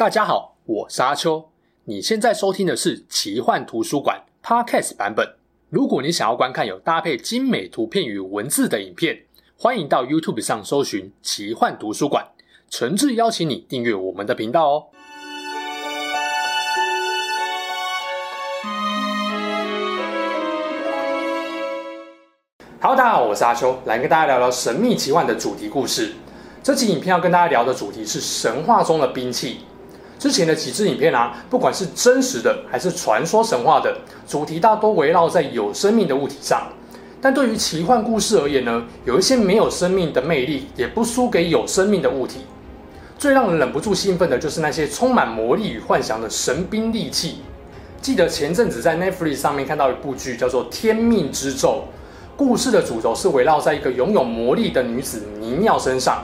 大家好，我是阿秋。你现在收听的是奇幻图书馆 Podcast 版本。如果你想要观看有搭配精美图片与文字的影片，欢迎到 YouTube 上搜寻奇幻图书馆。诚挚邀请你订阅我们的频道哦。Hello，大家好，我是阿秋，来跟大家聊聊神秘奇幻的主题故事。这期影片要跟大家聊的主题是神话中的兵器。之前的几支影片啊，不管是真实的还是传说神话的，主题大多围绕在有生命的物体上。但对于奇幻故事而言呢，有一些没有生命的魅力，也不输给有生命的物体。最让人忍不住兴奋的就是那些充满魔力与幻想的神兵利器。记得前阵子在 Netflix 上面看到一部剧，叫做《天命之咒》，故事的主轴是围绕在一个拥有魔力的女子妮妙身上，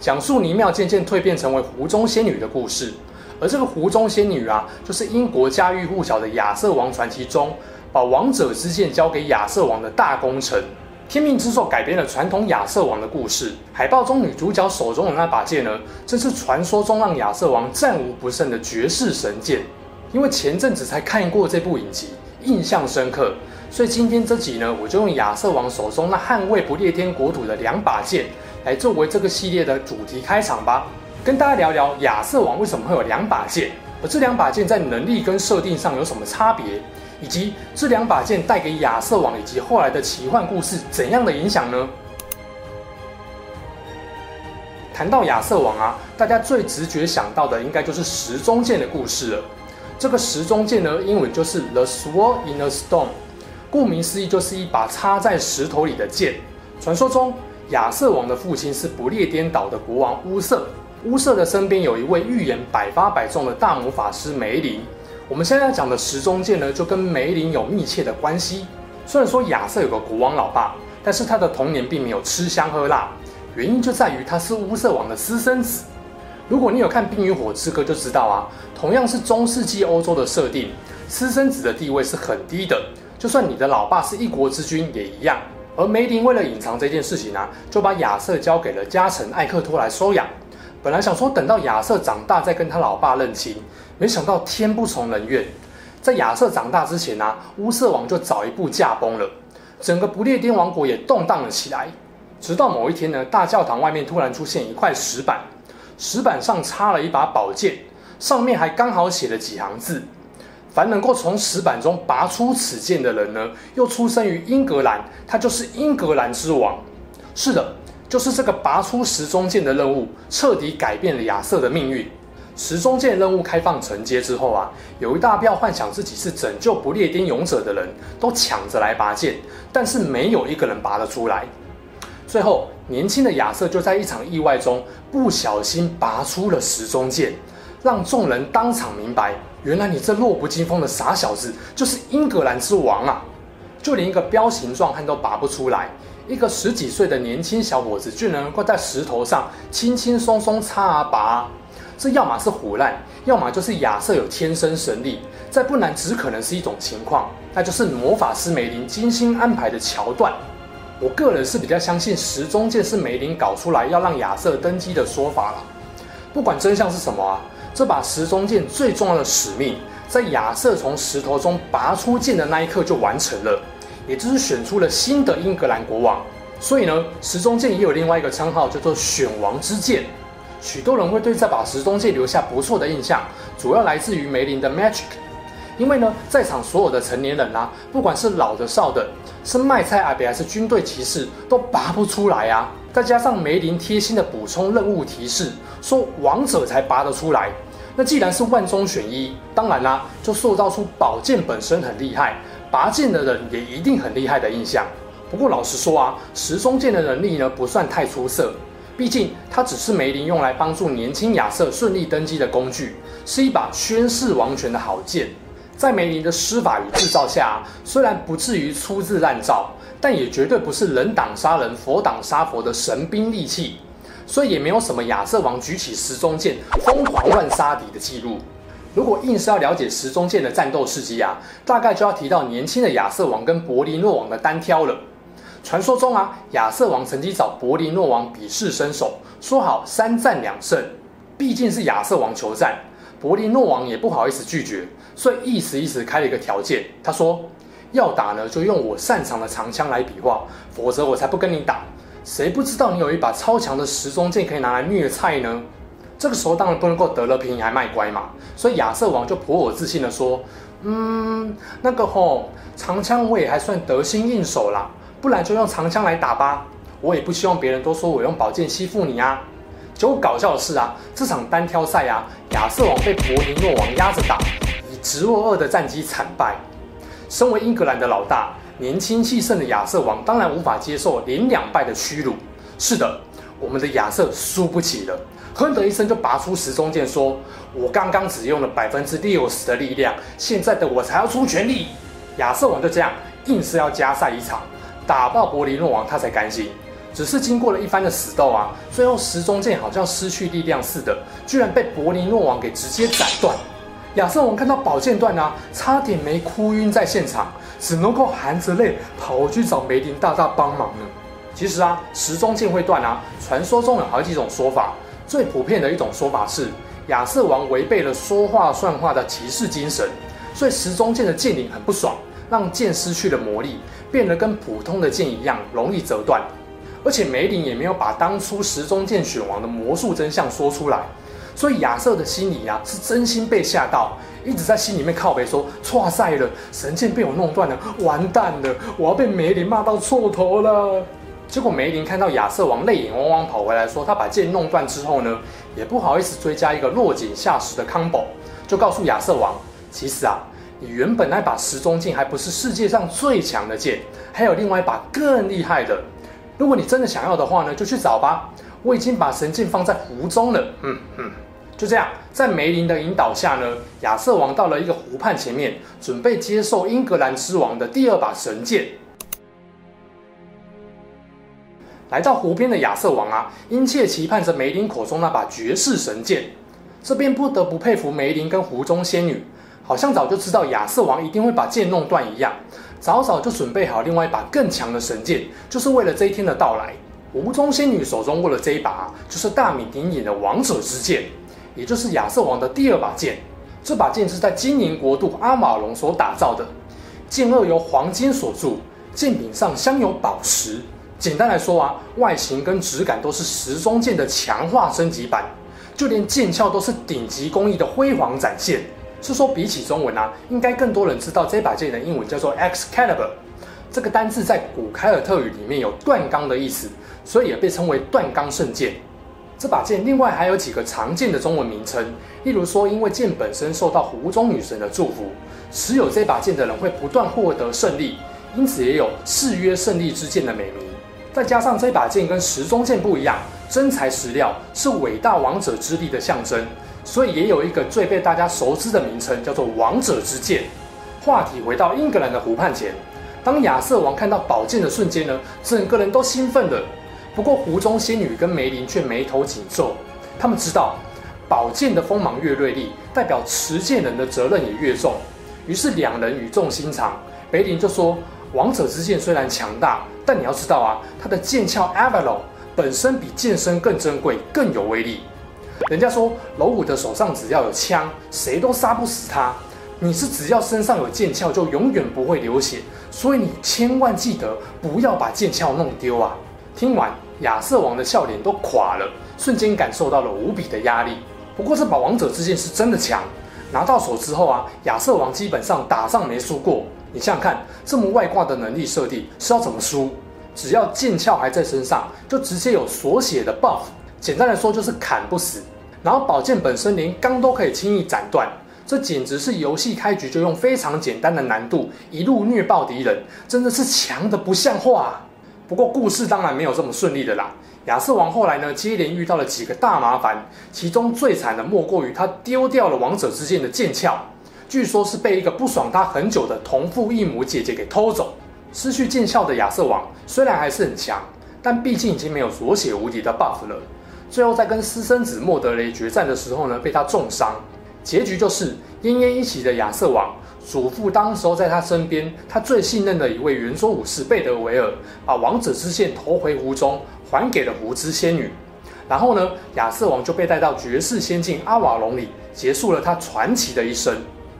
讲述妮妙渐渐蜕变成为湖中仙女的故事。而这个湖中仙女啊，就是英国家喻户晓的亚瑟王传奇中，把王者之剑交给亚瑟王的大功臣。天命之咒改编了传统亚瑟王的故事。海报中女主角手中的那把剑呢，正是传说中让亚瑟王战无不胜的绝世神剑。因为前阵子才看过这部影集，印象深刻，所以今天这集呢，我就用亚瑟王手中那捍卫不列颠国土的两把剑，来作为这个系列的主题开场吧。跟大家聊聊亚瑟王为什么会有两把剑，而这两把剑在能力跟设定上有什么差别，以及这两把剑带给亚瑟王以及后来的奇幻故事怎样的影响呢？谈到亚瑟王啊，大家最直觉想到的应该就是时钟剑的故事了。这个时钟剑呢，英文就是 The Sword in a Stone，顾名思义就是一把插在石头里的剑。传说中，亚瑟王的父亲是不列颠岛的国王乌瑟。乌瑟的身边有一位预言百发百中的大魔法师梅林。我们现在要讲的时中剑呢，就跟梅林有密切的关系。虽然说亚瑟有个国王老爸，但是他的童年并没有吃香喝辣，原因就在于他是乌瑟王的私生子。如果你有看《冰与火之歌》，就知道啊，同样是中世纪欧洲的设定，私生子的地位是很低的，就算你的老爸是一国之君也一样。而梅林为了隐藏这件事情呢、就把亚瑟交给了家臣艾克托来收养。本来想说等到亚瑟长大再跟他老爸认亲，没想到天不从人愿，在亚瑟长大之前呢、啊，乌瑟王就早一步驾崩了，整个不列颠王国也动荡了起来。直到某一天呢，大教堂外面突然出现一块石板，石板上插了一把宝剑，上面还刚好写了几行字：凡能够从石板中拔出此剑的人呢，又出生于英格兰，他就是英格兰之王。是的。就是这个拔出石中剑的任务，彻底改变了亚瑟的命运。石中剑任务开放承接之后啊，有一大票幻想自己是拯救不列颠勇者的人都抢着来拔剑，但是没有一个人拔得出来。最后，年轻的亚瑟就在一场意外中不小心拔出了石中剑，让众人当场明白，原来你这弱不禁风的傻小子就是英格兰之王啊！就连一个彪形壮汉都拔不出来。一个十几岁的年轻小伙子，居然能够在石头上轻轻松松插啊拔啊，这要么是唬烂，要么就是亚瑟有天生神力，再不然只可能是一种情况，那就是魔法师梅林精心安排的桥段。我个人是比较相信石中剑是梅林搞出来要让亚瑟登基的说法了。不管真相是什么啊，这把石中剑最重要的使命，在亚瑟从石头中拔出剑的那一刻就完成了。也就是选出了新的英格兰国王，所以呢，时钟剑也有另外一个称号，叫做选王之剑。许多人会对这把时钟剑留下不错的印象，主要来自于梅林的 magic。因为呢，在场所有的成年人啊，不管是老的少的，是卖菜阿伯还是军队骑士，都拔不出来啊。再加上梅林贴心的补充任务提示，说王者才拔得出来。那既然是万中选一，当然啦、就塑造出宝剑本身很厉害。拔剑的人也一定很厉害的印象。不过老实说啊，石中剑的能力呢，不算太出色，毕竟它只是梅林用来帮助年轻亚瑟顺利登基的工具，是一把宣誓王权的好剑。在梅林的施法与制造下，虽然不至于粗制滥造，但也绝对不是人挡杀人、佛挡杀佛的神兵利器，所以也没有什么亚瑟王举起时中剑疯狂乱杀敌的记录。如果硬是要了解石中剑的战斗事迹啊，大概就要提到年轻的亚瑟王跟伯林诺王的单挑了。传说中啊，亚瑟王曾经找伯林诺王比试身手，说好三战两胜。毕竟是亚瑟王求战，柏林诺王也不好意思拒绝，所以意思意思开了一个条件。他说：“要打呢，就用我擅长的长枪来比划，否则我才不跟你打。谁不知道你有一把超强的时钟剑可以拿来虐菜呢？”这个时候当然不能够得了便宜还卖乖嘛，所以亚瑟王就颇有自信的说：“嗯，那个吼，长枪我也还算得心应手啦，不然就用长枪来打吧。我也不希望别人都说我用宝剑欺负你啊。”结果搞笑的是啊，这场单挑赛啊，亚瑟王被柏林诺王压着打，以直落二的战绩惨败。身为英格兰的老大，年轻气盛的亚瑟王当然无法接受连两败的屈辱。是的，我们的亚瑟输不起了，哼的一声就拔出时钟剑，说：“我刚刚只用了百分之六十的力量，现在的我才要出全力。”亚瑟王就这样硬是要加赛一场，打爆柏林诺王，他才甘心。只是经过了一番的死斗啊，最后时钟剑好像失去力量似的，居然被柏林诺王给直接斩断。亚瑟王看到宝剑断啊，差点没哭晕在现场，只能够含着泪跑去找梅林大大帮忙呢。其实啊，时钟剑会断啊，传说中有好几种说法，最普遍的一种说法是亚瑟王违背了说话算话的骑士精神，所以时钟剑的剑灵很不爽，让剑失去了魔力，变得跟普通的剑一样容易折断。而且梅林也没有把当初时钟剑选王的魔术真相说出来，所以亚瑟的心里、啊、是真心被吓到，一直在心里面靠北说：“错赛了，神剑被我弄断了，完蛋了，我要被梅林骂到错头了。”结果梅林看到亚瑟王泪眼汪汪跑回来，说他把剑弄断之后呢，也不好意思追加一个落井下石的 combo，就告诉亚瑟王：“其实啊，你原本那把时钟剑还不是世界上最强的剑，还有另外一把更厉害的。”如果你真的想要的话呢，就去找吧。我已经把神剑放在湖中了。嗯嗯，就这样，在梅林的引导下呢，亚瑟王到了一个湖畔前面，准备接受英格兰之王的第二把神剑。来到湖边的亚瑟王啊，殷切期盼着梅林口中那把绝世神剑。这边不得不佩服梅林跟湖中仙女，好像早就知道亚瑟王一定会把剑弄断一样。早早就准备好另外一把更强的神剑，就是为了这一天的到来。湖中仙女手中握的这一把，就是大名鼎鼎的王者之剑，也就是亚瑟王的第二把剑。这把剑是在精灵国度阿马隆所打造的，剑顎由黄金所铸，剑柄上镶有宝石。简单来说啊，外形跟质感都是时钟剑的强化升级版，就连剑鞘都是顶级工艺的辉煌展现。是说，比起中文啊，应该更多人知道这把剑的英文叫做 Excalibur。这个单字在古凯尔特语里面有断钢的意思，所以也被称为断钢圣剑。这把剑另外还有几个常见的中文名称，例如说，因为剑本身受到湖中女神的祝福，持有这把剑的人会不断获得胜利，因此也有誓约胜利之剑的美名。再加上这把剑跟时钟剑不一样，真材实料，是伟大王者之力的象征。所以也有一个最被大家熟知的名称，叫做“王者之剑”。话题回到英格兰的湖畔前，当亚瑟王看到宝剑的瞬间呢，整个人都兴奋了。不过湖中仙女跟梅林却眉头紧皱，他们知道宝剑的锋芒越锐利，代表持剑人的责任也越重。于是两人语重心长，梅林就说：“王者之剑虽然强大，但你要知道啊，它的剑鞘 Avalon 本身比剑身更珍贵，更有威力。”人家说，老五的手上只要有枪，谁都杀不死他。你是只要身上有剑鞘，就永远不会流血。所以你千万记得不要把剑鞘弄丢啊！听完，亚瑟王的笑脸都垮了，瞬间感受到了无比的压力。不过这把王者之剑是真的强，拿到手之后啊，亚瑟王基本上打仗没输过。你想想看，这么外挂的能力设定是要怎么输？只要剑鞘还在身上，就直接有锁血的 buff。简单来说就是砍不死。然后宝剑本身连钢都可以轻易斩断，这简直是游戏开局就用非常简单的难度一路虐爆敌人，真的是强得不像话啊。不过故事当然没有这么顺利的啦。亚瑟王后来呢，接连遇到了几个大麻烦，其中最惨的莫过于他丢掉了王者之剑的剑鞘，据说是被一个不爽他很久的同父异母姐姐给偷走。失去剑鞘的亚瑟王虽然还是很强，但毕竟已经没有锁血无敌的 buff 了。最后在跟私生子莫德雷决战的时候呢，被他重伤，结局就是奄奄一息的亚瑟王祖父当时候在他身边他最信任的一位圆桌武士贝德维尔，把王者之剑投回湖中，还给了湖之仙女。然后呢，亚瑟王就被带到绝世仙境阿瓦隆里，结束了他传奇的一生。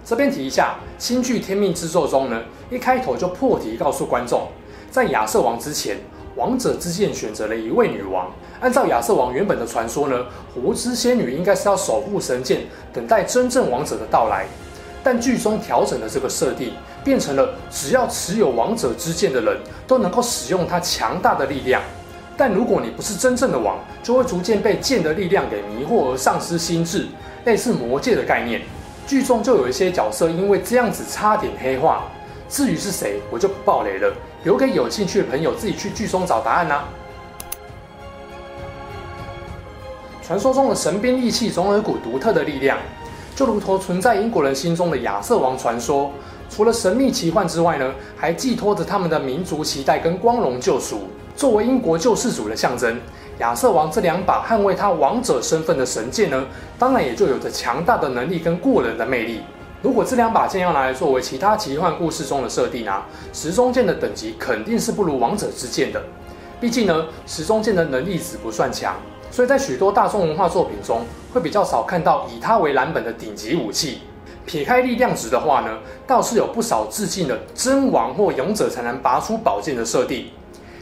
这边提一下，新剧《天命之咒》中呢，一开头就破题告诉观众，在亚瑟王之前，王者之剑选择了一位女王。按照亚瑟王原本的传说呢，狐之仙女应该是要守护神剑，等待真正王者的到来。但剧中调整了这个设定，变成了只要持有王者之剑的人都能够使用它强大的力量。但如果你不是真正的王，就会逐渐被剑的力量给迷惑而丧失心智，类似魔戒的概念。剧中就有一些角色因为这样子差点黑化。至于是谁，我就不爆雷了，留给有兴趣的朋友自己去剧中找答案啦、啊。传说中的神兵利器总有一股独特的力量，就如同存在英国人心中的亚瑟王传说，除了神秘奇幻之外呢，还寄托着他们的民族期待跟光荣救赎。作为英国救世主的象征，亚瑟王这两把捍卫他王者身份的神剑呢，当然也就有着强大的能力跟过人的魅力。如果这两把剑要拿来作为其他奇幻故事中的设定啊，时钟剑的等级肯定是不如王者之剑的。毕竟呢，时钟剑的能力值不算强，所以在许多大众文化作品中会比较少看到以它为蓝本的顶级武器。撇开力量值的话呢，倒是有不少致敬了真王或勇者才能拔出宝剑的设定。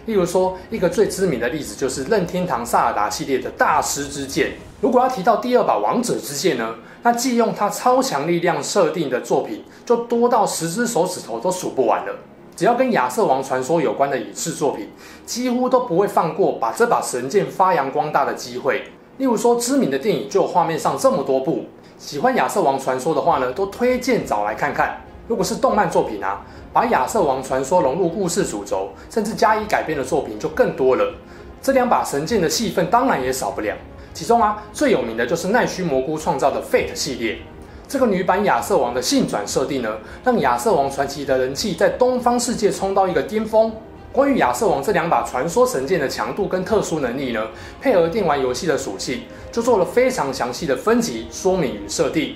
例如说，一个最知名的例子就是任天堂萨尔达系列的大师之剑。如果要提到第二把王者之剑呢，那借用它超强力量设定的作品就多到十只手指头都数不完了。只要跟亚瑟王传说有关的影视作品，几乎都不会放过把这把神剑发扬光大的机会。例如说，知名的电影就有画面上这么多部。喜欢亚瑟王传说的话呢，都推荐找来看看。如果是动漫作品啊，把亚瑟王传说融入故事主轴，甚至加以改编的作品就更多了。这两把神剑的戏份当然也少不了。其中啊，最有名的就是奈须蘑菇创造的 Fate 系列。这个女版亚瑟王的性转设定呢，让亚瑟王传奇的人气在东方世界冲到一个巅峰。关于亚瑟王这两把传说神剑的强度跟特殊能力呢，配合电玩游戏的属性，就做了非常详细的分级说明与设定。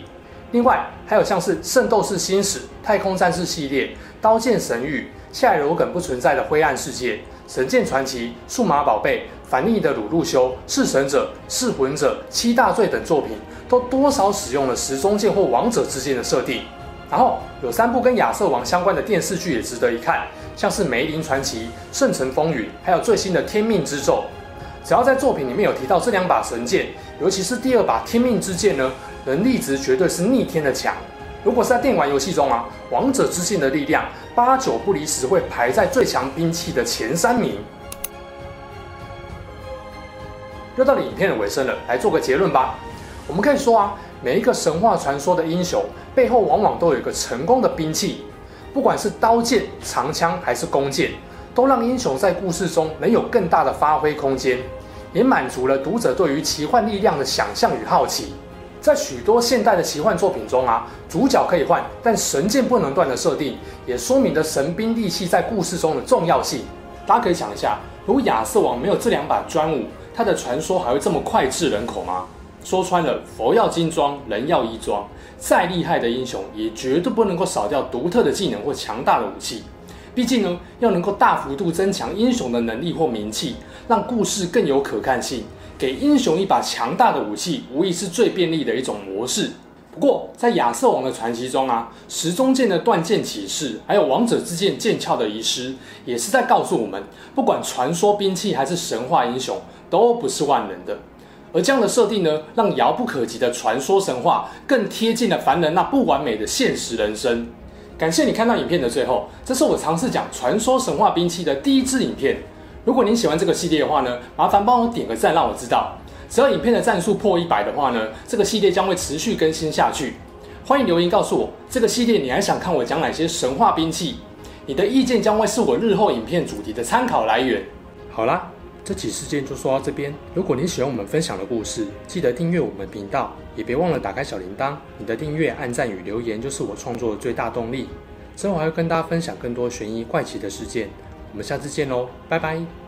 另外，还有像是《圣斗士星矢》、《太空战士》系列、《刀剑神域》、《夏洛梗不存在的灰暗世界》、《神剑传奇》、《数码宝贝》、反逆的鲁路修、弑神者、弑魂者、七大罪等作品，都多少使用了时钟剑或王者之剑的设定。然后有三部跟亚瑟王相关的电视剧也值得一看，像是《梅林传奇》、《圣城风云》，还有最新的《天命之咒》。只要在作品里面有提到这两把神剑，尤其是第二把天命之剑呢，能力值绝对是逆天的强。如果是在电玩游戏中啊，王者之剑的力量八九不离十会排在最强兵器的前三名。又到了影片的尾声了，来做个结论吧。我们可以说啊，每一个神话传说的英雄背后往往都有一个成功的兵器，不管是刀剑、长枪还是弓箭，都让英雄在故事中能有更大的发挥空间。也满足了读者对于奇幻力量的想象与好奇。在许多现代的奇幻作品中啊，主角可以换，但神剑不能断的设定，也说明了神兵利器在故事中的重要性。大家可以想一下，如果亚瑟王没有这两把专武，他的传说还会这么脍炙人口吗？说穿了，佛要金装，人要衣装，再厉害的英雄也绝对不能够少掉独特的技能或强大的武器。毕竟呢，要能够大幅度增强英雄的能力或名气，让故事更有可看性，给英雄一把强大的武器，无疑是最便利的一种模式。不过，在亚瑟王的传奇中啊，时钟剑的断剑启示，还有王者之剑剑鞘的遗失，也是在告诉我们，不管传说兵器还是神话英雄，都不是万能的。而这样的设定呢，让遥不可及的传说神话，更贴近了凡人那不完美的现实人生。感谢你看到影片的最后，这是我尝试讲传说神话兵器的第一支影片。如果您喜欢这个系列的话呢，麻烦帮我点个赞，让我知道。只要影片的赞数破一百的话呢，这个系列将会持续更新下去。欢迎留言告诉我，这个系列你还想看我讲哪些神话兵器？你的意见将会是我日后影片主题的参考来源。好啦。这起事件就说到这边。如果你喜欢我们分享的故事，记得订阅我们频道，也别忘了打开小铃铛。你的订阅、按赞与留言就是我创作的最大动力。之后还会跟大家分享更多悬疑怪奇的事件。我们下次见喽，拜拜。